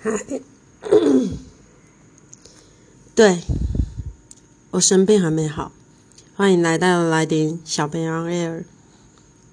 对，我生病还没好，欢迎来到来点小北洋 air。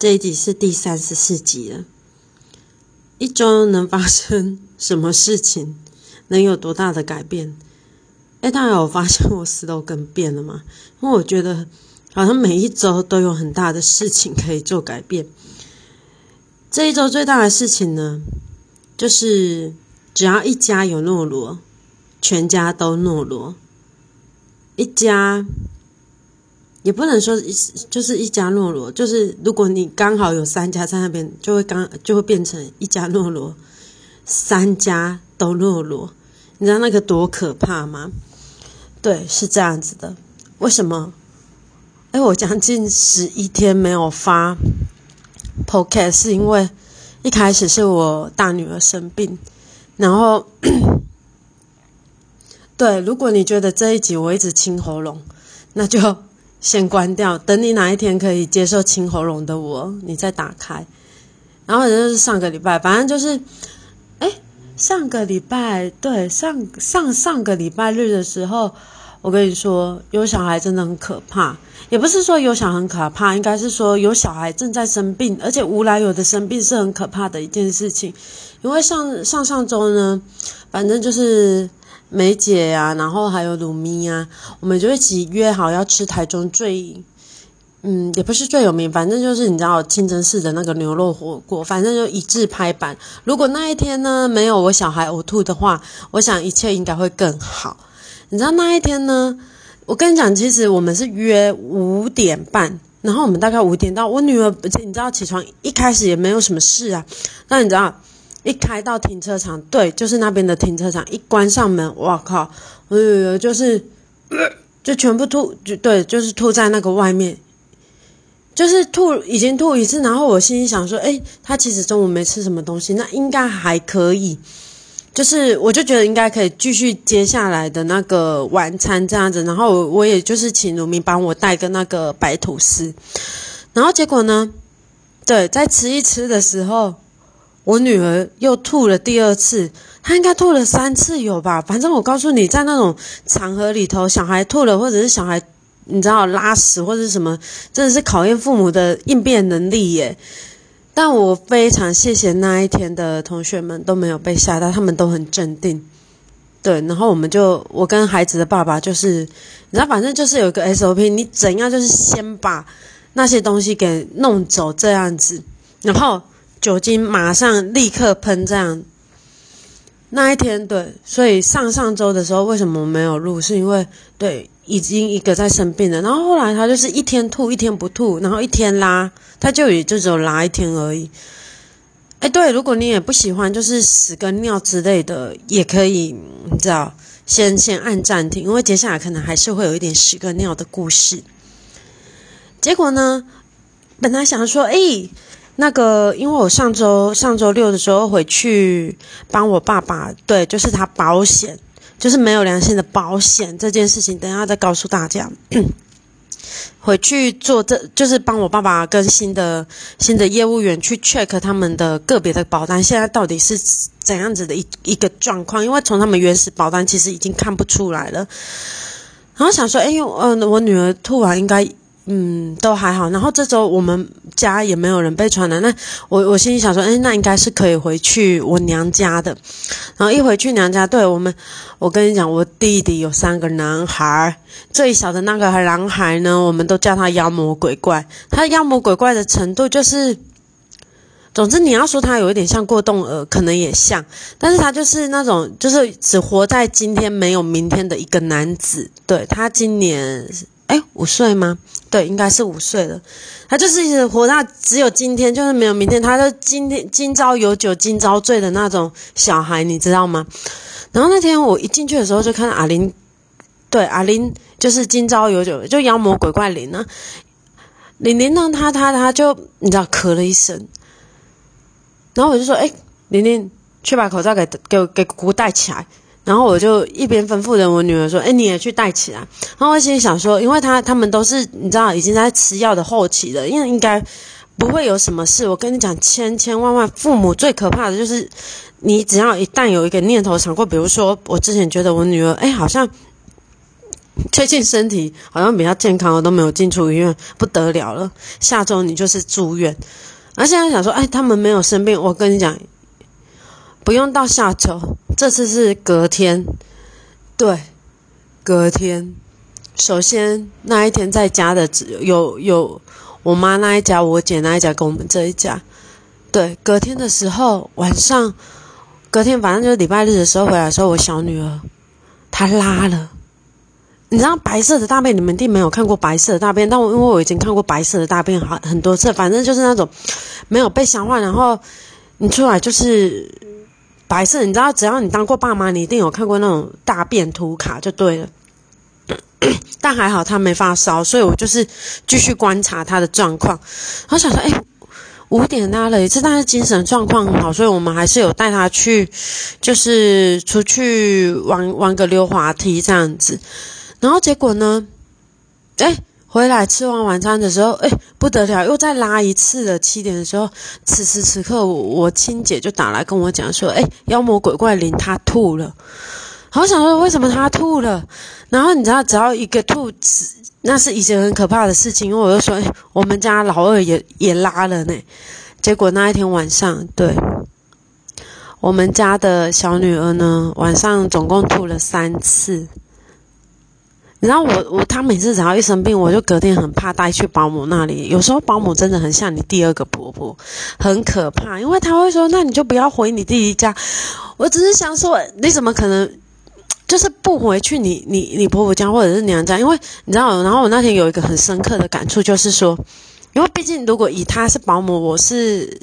这一集是第三十四集了。一周能发生什么事情？能有多大的改变？哎，大家有发现我 slogan 变了吗？因为我觉得好像每一周都有很大的事情可以做改变。这一周最大的事情呢，就是只要一家有诺罗，全家都诺罗。一家也不能说一就是一家诺罗，就是如果你刚好有三家在那边，就会刚就会变成一家诺罗，三家都诺罗。你知道那个多可怕吗？对，是这样子的。为什么？哎，我将近十一天没有发。Podcast 是因为一开始是我大女儿生病，然后 对，如果你觉得这一集我一直清喉咙，那就先关掉，等你哪一天可以接受清喉咙的我，你再打开。然后就是上个礼拜，反正就是，哎，上个礼拜对上上上个礼拜日的时候。我跟你说，有小孩真的很可怕，也不是说有小孩很可怕，应该是说有小孩正在生病，而且无来由的生病是很可怕的一件事情。因为上上上周呢，反正就是梅姐呀，然后还有鲁咪呀，我们就一起约好要吃台中最，嗯，也不是最有名，反正就是你知道清真寺的那个牛肉火锅，反正就一致拍板。如果那一天呢没有我小孩呕吐的话，我想一切应该会更好。你知道那一天呢？我跟你讲，其实我们是约五点半，然后我们大概五点到。我女儿，而且你知道起床一开始也没有什么事啊。那你知道，一开到停车场，对，就是那边的停车场，一关上门，哇靠！哎呦，就是就全部吐，就对，就是吐在那个外面，就是吐已经吐一次。然后我心里想说，哎，他其实中午没吃什么东西，那应该还可以。就是，我就觉得应该可以继续接下来的那个晚餐这样子，然后我也就是请卢明帮我带个那个白吐司，然后结果呢，对，在吃一吃的时候，我女儿又吐了第二次，她应该吐了三次有吧？反正我告诉你，在那种场合里头，小孩吐了或者是小孩你知道拉屎或者什么，真的是考验父母的应变能力耶。但我非常谢谢那一天的同学们都没有被吓到，他们都很镇定。对，然后我们就我跟孩子的爸爸就是，你知道，反正就是有一个 SOP，你怎样就是先把那些东西给弄走这样子，然后酒精马上立刻喷这样。那一天对，所以上上周的时候为什么没有录？是因为对。已经一个在生病了，然后后来他就是一天吐一天不吐，然后一天拉，他就也就只有拉一天而已。哎，对，如果你也不喜欢，就是屎跟尿之类的，也可以，你知道，先先按暂停，因为接下来可能还是会有一点屎跟尿的故事。结果呢，本来想说，哎，那个，因为我上周上周六的时候回去帮我爸爸，对，就是他保险。就是没有良心的保险这件事情，等下再告诉大家。回去做这就是帮我爸爸跟新的新的业务员去 check 他们的个别的保单，现在到底是怎样子的一一个状况？因为从他们原始保单其实已经看不出来了。然后想说，哎，嗯，我女儿吐完应该。嗯，都还好。然后这周我们家也没有人被传染，那我我心里想说，哎，那应该是可以回去我娘家的。然后一回去娘家，对我们，我跟你讲，我弟弟有三个男孩，最小的那个男孩呢，我们都叫他妖魔鬼怪。他妖魔鬼怪的程度就是，总之你要说他有一点像过动儿，可能也像，但是他就是那种，就是只活在今天没有明天的一个男子。对他今年。哎，五岁吗？对，应该是五岁了。他就是一直活到只有今天，就是没有明天。他就今天今朝有酒今朝醉的那种小孩，你知道吗？然后那天我一进去的时候，就看到阿林，对，阿林就是今朝有酒，就妖魔鬼怪林呢。玲玲呢，他他他就你知道咳了一声，然后我就说：“哎，玲玲，去把口罩给给给姑姑戴起来。”然后我就一边吩咐着我女儿说：“哎，你也去带起来。”然后我心里想说，因为他他们都是你知道已经在吃药的后期了，因为应该不会有什么事。我跟你讲，千千万万，父母最可怕的就是，你只要一旦有一个念头想过，比如说我之前觉得我女儿，哎，好像最近身体好像比较健康，我都没有进出医院，不得了了。下周你就是住院，而现在想说，哎，他们没有生病，我跟你讲，不用到下周，这次是隔天，对，隔天。首先那一天在家的只有有我妈那一家，我姐那一家跟我们这一家。对，隔天的时候晚上，隔天反正就是礼拜日的时候回来的时候，我小女儿她拉了。你知道白色的大便，你们一定没有看过白色的大便，但我因为我已经看过白色的大便好很多次，反正就是那种没有被消化，然后你出来就是白色。你知道，只要你当过爸妈，你一定有看过那种大便图卡，就对了。但还好他没发烧，所以我就是继续观察他的状况。我想说，哎，五点拉了一次，但是精神状况很好，所以我们还是有带他去，就是出去玩玩个溜滑梯这样子。然后结果呢，哎，回来吃完晚餐的时候，哎，不得了，又再拉一次了。七点的时候，此时此刻，我亲姐就打来跟我讲说，哎，妖魔鬼怪临他吐了。好想说，为什么他吐了？然后你知道，只要一个吐，那是一件很可怕的事情。因为我就说，我们家老二也也拉了呢。结果那一天晚上，对，我们家的小女儿呢，晚上总共吐了三次。然后我我她每次只要一生病，我就隔天很怕带去保姆那里。有时候保姆真的很像你第二个婆婆，很可怕，因为她会说：“那你就不要回你弟弟家。”我只是想说，你怎么可能？就是不回去你你你婆婆家或者是娘家，因为你知道，然后我那天有一个很深刻的感触，就是说，因为毕竟如果以他是保姆，我是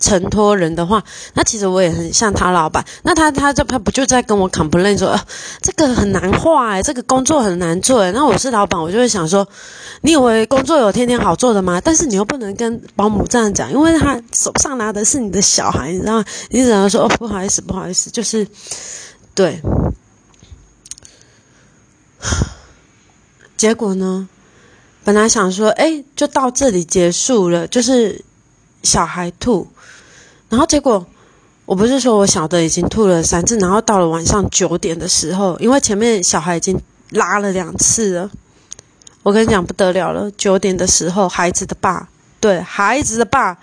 承托人的话，那其实我也很像他老板，那他他就他不就在跟我 complain 说，这个很难画哎，这个工作很难做哎，那我是老板，我就会想说，你以为工作有天天好做的吗？但是你又不能跟保姆这样讲，因为他手上拿的是你的小孩，你知道，你只能说哦不好意思不好意思，就是对。结果呢？本来想说，哎，就到这里结束了，就是小孩吐。然后结果，我不是说我小的已经吐了三次，然后到了晚上九点的时候，因为前面小孩已经拉了两次了。我跟你讲不得了了，九点的时候，孩子的爸，对，孩子的爸。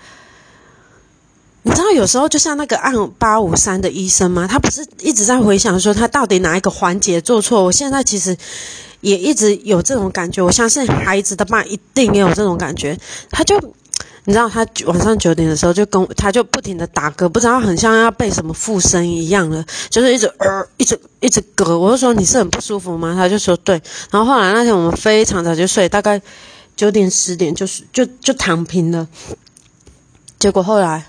你知道有时候就像那个按八五三的医生吗？他不是一直在回想说他到底哪一个环节做错？我现在其实也一直有这种感觉。我相信孩子的爸一定也有这种感觉。他就你知道，他晚上九点的时候就跟他就不停的打嗝，不知道很像要被什么附身一样的，就是一直呃一直一直嗝。我就说你是很不舒服吗？他就说对。然后后来那天我们非常早就睡，大概九点十点就是就就躺平了。结果后来。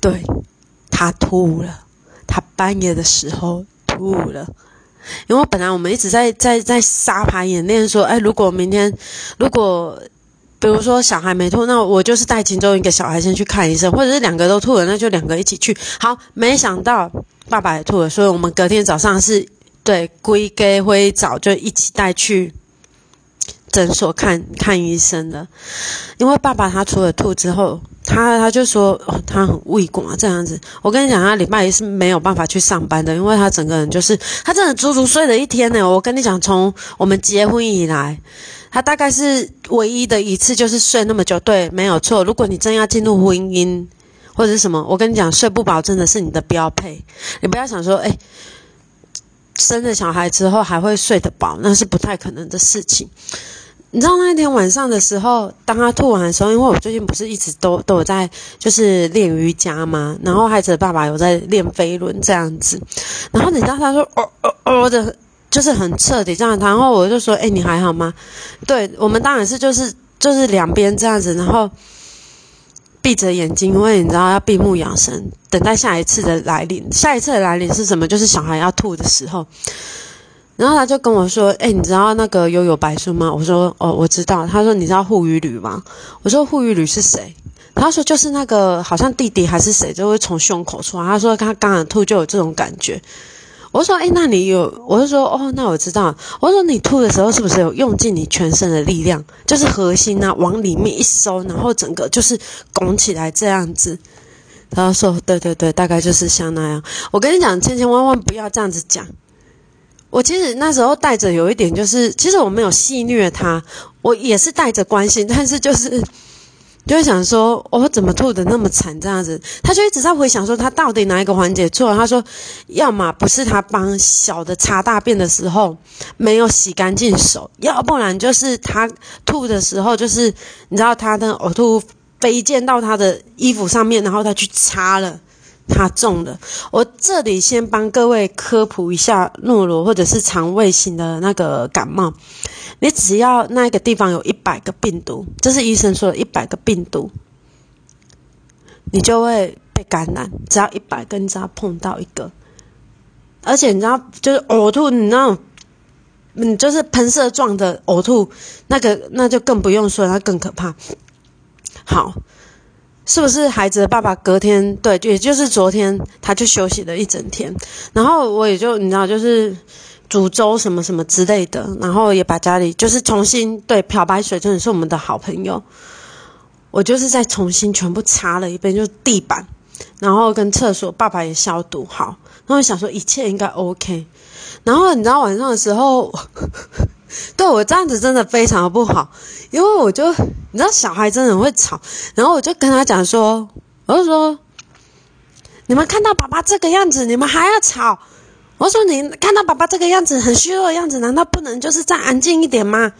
对，他吐了，他半夜的时候吐了，因为本来我们一直在在在沙盘演练说，哎，如果明天如果比如说小孩没吐，那我就是带其中一个小孩先去看医生，或者是两个都吐了，那就两个一起去。好，没想到爸爸也吐了，所以我们隔天早上是对归给灰早就一起带去。诊所看看医生的，因为爸爸他除了吐之后，他他就说，他很胃管这样子。我跟你讲，他礼拜一是没有办法去上班的，因为他整个人就是他真的足足睡了一天呢。我跟你讲，从我们结婚以来，他大概是唯一的一次就是睡那么久。对，没有错。如果你真要进入婚姻或者是什么，我跟你讲，睡不饱真的是你的标配。你不要想说，哎。生了小孩之后还会睡得饱，那是不太可能的事情。你知道那一天晚上的时候，当他吐完的时候，因为我最近不是一直都都有在就是练瑜伽吗？然后孩子的爸爸有在练飞轮这样子。然后你知道他说哦哦哦的，就是很彻底这样。然后我就说，哎，你还好吗？对我们当然是就是就是两边这样子，然后。闭着眼睛，因为你知道要闭目养神，等待下一次的来临。下一次的来临是什么？就是小孩要吐的时候。然后他就跟我说：“哎，你知道那个悠悠白书吗？”我说：“哦，我知道。”他说：“你知道护羽旅吗？”我说：“护羽旅是谁？”他说：“就是那个好像弟弟还是谁，就会从胸口出来。”他说：“他刚刚吐就有这种感觉。”我说：“哎，那你有？”我就说：“哦，那我知道。”我说：“你吐的时候是不是有用尽你全身的力量，就是核心啊，往里面一收，然后整个就是拱起来这样子？”他说：“对对对，大概就是像那样。”我跟你讲，千千万万不要这样子讲。我其实那时候带着有一点，就是其实我没有戏虐他，我也是带着关心，但是就是。就会想说，我怎么吐的那么惨这样子？他就一直在回想说，他到底哪一个环节错？他说，要么不是他帮小的擦大便的时候没有洗干净手，要不然就是他吐的时候，就是你知道他的呕吐飞溅到他的衣服上面，然后他去擦了，他中了。我这里先帮各位科普一下诺罗或者是肠胃型的那个感冒。你只要那个地方有一百个病毒，这是医生说的一百个病毒，你就会被感染。只要一百个，你，只要碰到一个，而且你知道，就是呕吐，你那种，嗯，就是喷射状的呕吐，那个那就更不用说，那更可怕。好，是不是孩子的爸爸隔天对，也就是昨天，他就休息了一整天，然后我也就你知道，就是。煮粥什么什么之类的，然后也把家里就是重新对漂白水真的是我们的好朋友。我就是再重新全部擦了一遍，就是地板，然后跟厕所，爸爸也消毒好。然后想说一切应该 OK。然后你知道晚上的时候，对我这样子真的非常的不好，因为我就你知道小孩真的很会吵，然后我就跟他讲说，我就说，你们看到爸爸这个样子，你们还要吵？我说：“你看到爸爸这个样子，很虚弱的样子，难道不能就是再安静一点吗？”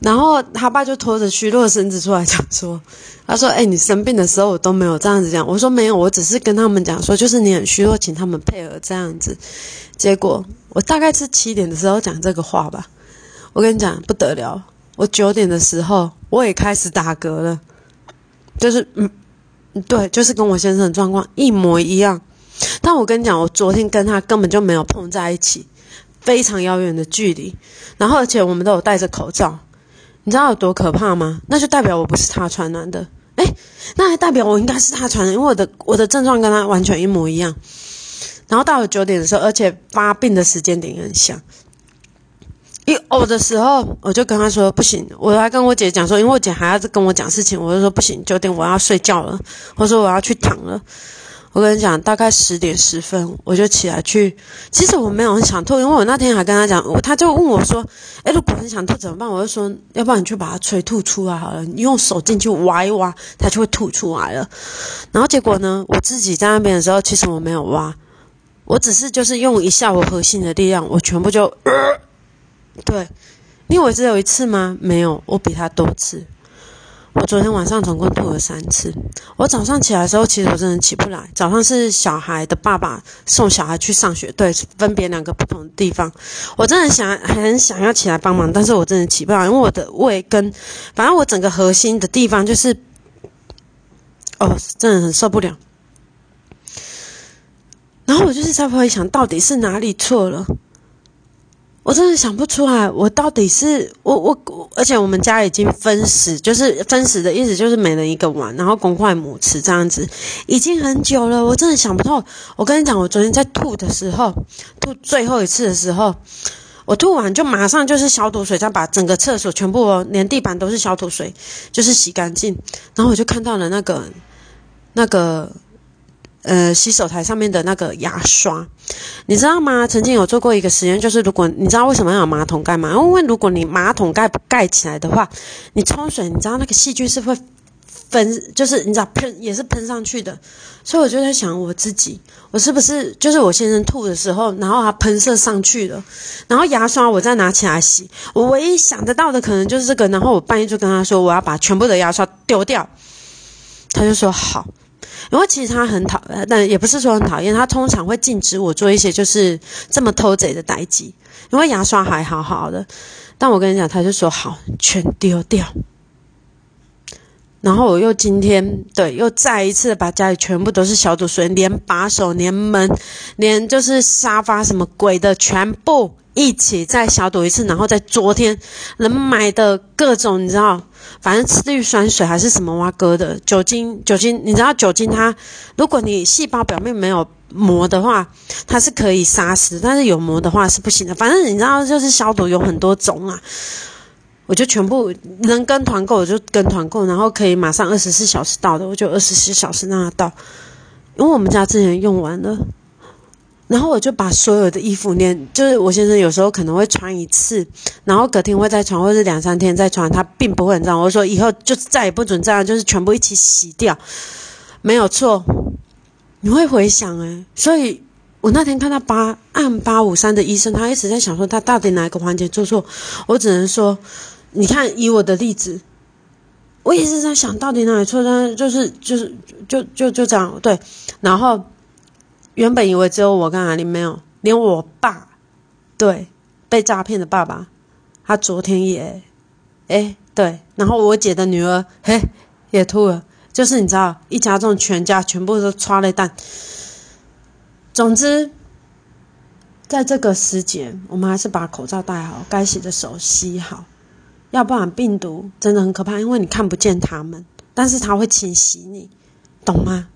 然后他爸就拖着虚弱的身子出来讲说：“他说，哎，你生病的时候我都没有这样子讲。我说没有，我只是跟他们讲说，就是你很虚弱，请他们配合这样子。结果我大概是七点的时候讲这个话吧。我跟你讲不得了，我九点的时候我也开始打嗝了，就是嗯，对，就是跟我先生的状况一模一样。”但我跟你讲，我昨天跟他根本就没有碰在一起，非常遥远的距离。然后，而且我们都有戴着口罩，你知道有多可怕吗？那就代表我不是他传染的，诶，那还代表我应该是他传染，因为我的我的症状跟他完全一模一样。然后到了九点的时候，而且发病的时间点也很像。一呕的时候，我就跟他说不行，我还跟我姐讲说，因为我姐还要跟我讲事情，我就说不行，九点我要睡觉了，我说我要去躺了。我跟你讲，大概十点十分我就起来去。其实我没有很想吐，因为我那天还跟他讲，他就问我说：“哎，如果很想吐怎么办？”我就说：“要不然你去把它吹吐出来好了，你用手进去挖一挖，它就会吐出来了。”然后结果呢，我自己在那边的时候，其实我没有挖，我只是就是用一下我核心的力量，我全部就，对，你以为只有一次吗？没有，我比他多次。我昨天晚上总共吐了三次。我早上起来的时候，其实我真的起不来。早上是小孩的爸爸送小孩去上学，对，分别两个不同的地方。我真的想很想要起来帮忙，但是我真的起不来，因为我的胃跟，反正我整个核心的地方就是，哦，真的很受不了。然后我就是在回想，到底是哪里错了。我真的想不出来，我到底是我我，而且我们家已经分食，就是分食的意思，就是每人一个碗，然后公筷母吃这样子，已经很久了。我真的想不透。我跟你讲，我昨天在吐的时候，吐最后一次的时候，我吐完就马上就是消毒水，再把整个厕所全部连地板都是消毒水，就是洗干净。然后我就看到了那个那个。呃，洗手台上面的那个牙刷，你知道吗？曾经有做过一个实验，就是如果你知道为什么要有马桶盖吗？因为如果你马桶盖不盖起来的话，你冲水，你知道那个细菌是会分，就是你知道喷也是喷上去的。所以我就在想，我自己，我是不是就是我先生吐的时候，然后它喷射上去了，然后牙刷我再拿起来洗，我唯一想得到的可能就是这个。然后我半夜就跟他说，我要把全部的牙刷丢掉，他就说好。因为其实他很讨，但也不是说很讨厌，他通常会禁止我做一些就是这么偷贼的代际。因为牙刷还好好的，但我跟你讲，他就说好，全丢掉。然后我又今天对，又再一次把家里全部都是消毒水，连把手、连门、连就是沙发什么鬼的，全部一起再消毒一次。然后在昨天能买的各种，你知道。反正次氯酸水还是什么蛙哥的酒精，酒精你知道酒精它，如果你细胞表面没有膜的话，它是可以杀死，但是有膜的话是不行的。反正你知道就是消毒有很多种啊，我就全部能跟团购我就跟团购，然后可以马上二十四小时到的，我就二十四小时让他到，因为我们家之前用完了。然后我就把所有的衣服，连就是我先生有时候可能会穿一次，然后隔天会再穿，或者两三天再穿，他并不会很脏。我说以后就再也不准这样，就是全部一起洗掉，没有错。你会回想诶，所以我那天看到八按八五三的医生，他一直在想说他到底哪一个环节做错。我只能说，你看以我的例子，我也是在想到底哪里错，但就是就是就就就这样对，然后。原本以为只有我跟阿玲没有，连我爸，对，被诈骗的爸爸，他昨天也，哎，对，然后我姐的女儿，嘿，也吐了，就是你知道，一家中全家全部都抓了蛋。总之，在这个时节，我们还是把口罩戴好，该洗的手洗好，要不然病毒真的很可怕，因为你看不见他们，但是他会侵袭你，懂吗？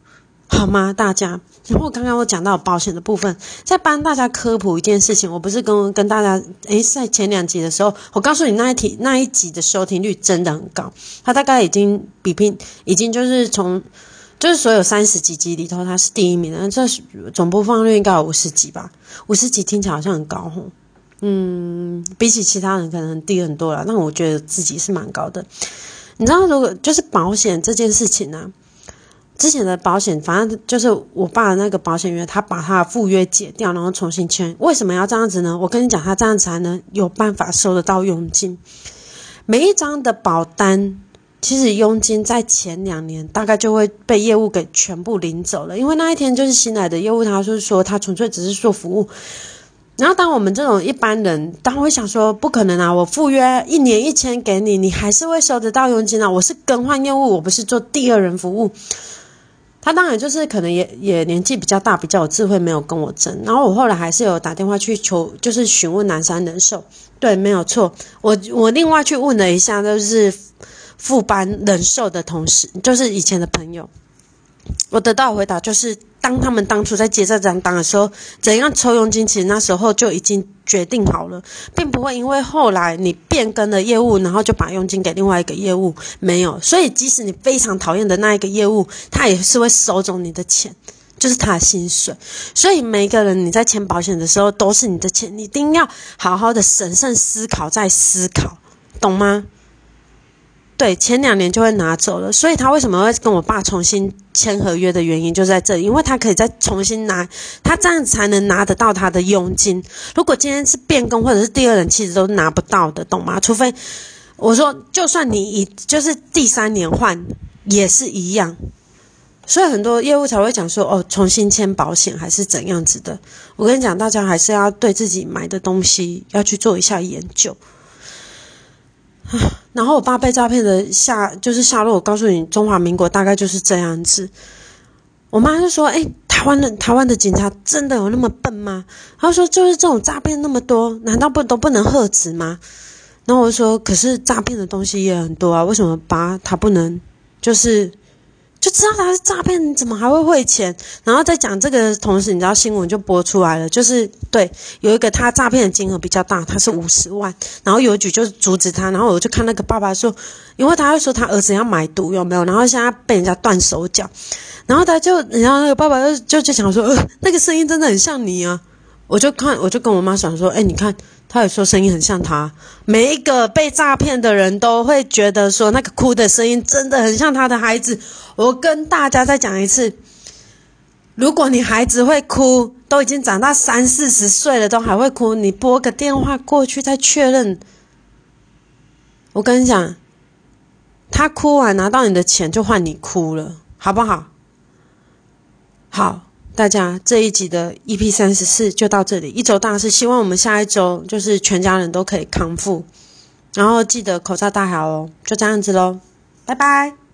好吗，大家？然后刚刚我讲到保险的部分，在帮大家科普一件事情。我不是跟跟大家，诶，在前两集的时候，我告诉你那一题那一集的收听率真的很高，它大概已经比拼，已经就是从就是所有三十几集里头，它是第一名的。这总播放率应该有五十几吧？五十几听起来好像很高吼，嗯，比起其他人可能低很多了。但我觉得自己是蛮高的。你知道，如果就是保险这件事情呢？之前的保险，反正就是我爸的那个保险员，他把他的附约解掉，然后重新签。为什么要这样子呢？我跟你讲，他这样子才能有办法收得到佣金。每一张的保单，其实佣金在前两年大概就会被业务给全部领走了，因为那一天就是新来的业务，他是说他纯粹只是做服务。然后当我们这种一般人，当会想说不可能啊，我赴约一年一千给你，你还是会收得到佣金啊。我是更换业务，我不是做第二人服务。他当然就是可能也也年纪比较大，比较有智慧，没有跟我争。然后我后来还是有打电话去求，就是询问南山人寿，对，没有错。我我另外去问了一下，就是副班人寿的同事，就是以前的朋友。我得到回答就是，当他们当初在接这张单的时候，怎样抽佣金，其实那时候就已经决定好了，并不会因为后来你变更了业务，然后就把佣金给另外一个业务，没有。所以即使你非常讨厌的那一个业务，他也是会收走你的钱，就是他的薪水。所以每一个人你在签保险的时候，都是你的钱，你一定要好好的审慎思考再思考，懂吗？对，前两年就会拿走了，所以他为什么会跟我爸重新签合约的原因就在这，因为他可以再重新拿，他这样才能拿得到他的佣金。如果今天是变更或者是第二人，其实都拿不到的，懂吗？除非我说，就算你以就是第三年换也是一样，所以很多业务才会讲说，哦，重新签保险还是怎样子的。我跟你讲，大家还是要对自己买的东西要去做一下研究。然后我爸被诈骗的下就是下落，我告诉你，中华民国大概就是这样子。我妈就说：“哎，台湾的台湾的警察真的有那么笨吗？”她说：“就是这种诈骗那么多，难道不都不能喝止吗？”然后我说：“可是诈骗的东西也很多啊，为什么爸他不能就是？”就知道他是诈骗，怎么还会汇钱？然后在讲这个同时，你知道新闻就播出来了，就是对有一个他诈骗的金额比较大，他是五十万，然后邮局就阻止他，然后我就看那个爸爸说，因为他会说他儿子要买毒有没有？然后现在被人家断手脚，然后他就然后那个爸爸就就就想说，那个声音真的很像你啊！我就看我就跟我妈讲说，哎，你看。他也说声音很像他，每一个被诈骗的人都会觉得说那个哭的声音真的很像他的孩子。我跟大家再讲一次，如果你孩子会哭，都已经长大三四十岁了都还会哭，你拨个电话过去再确认。我跟你讲，他哭完拿到你的钱就换你哭了，好不好？好。大家这一集的 EP 三十四就到这里，一周大事，希望我们下一周就是全家人都可以康复，然后记得口罩戴好哦，就这样子喽，拜拜。